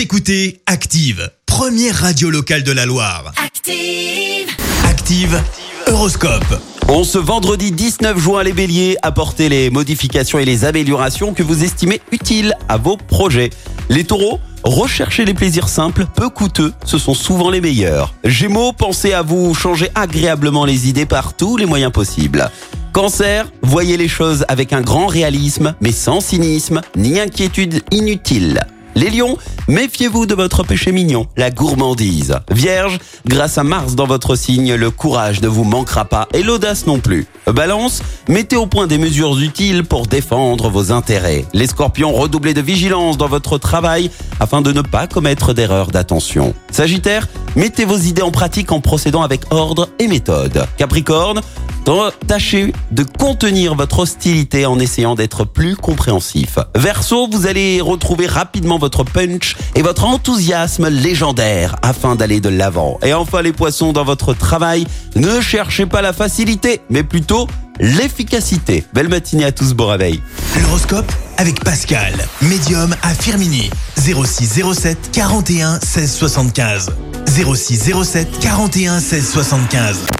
Vous écoutez Active, première radio locale de la Loire. Active. Active, Horoscope. On ce vendredi 19 juin, les béliers, apportez les modifications et les améliorations que vous estimez utiles à vos projets. Les taureaux, recherchez les plaisirs simples, peu coûteux, ce sont souvent les meilleurs. Gémeaux, pensez à vous changer agréablement les idées par tous les moyens possibles. Cancer, voyez les choses avec un grand réalisme, mais sans cynisme, ni inquiétude inutile. Les lions, méfiez-vous de votre péché mignon, la gourmandise. Vierge, grâce à Mars dans votre signe, le courage ne vous manquera pas et l'audace non plus. Balance, mettez au point des mesures utiles pour défendre vos intérêts. Les scorpions, redoublez de vigilance dans votre travail afin de ne pas commettre d'erreurs d'attention. Sagittaire, mettez vos idées en pratique en procédant avec ordre et méthode. Capricorne, Tâchez de contenir votre hostilité en essayant d'être plus compréhensif. Verseau, vous allez retrouver rapidement votre punch et votre enthousiasme légendaire afin d'aller de l'avant. Et enfin les poissons dans votre travail, ne cherchez pas la facilité, mais plutôt l'efficacité. Belle matinée à tous, bon réveil. L'horoscope avec Pascal, médium à Firmini. 0607 41 16 75. 0607 41 16 75.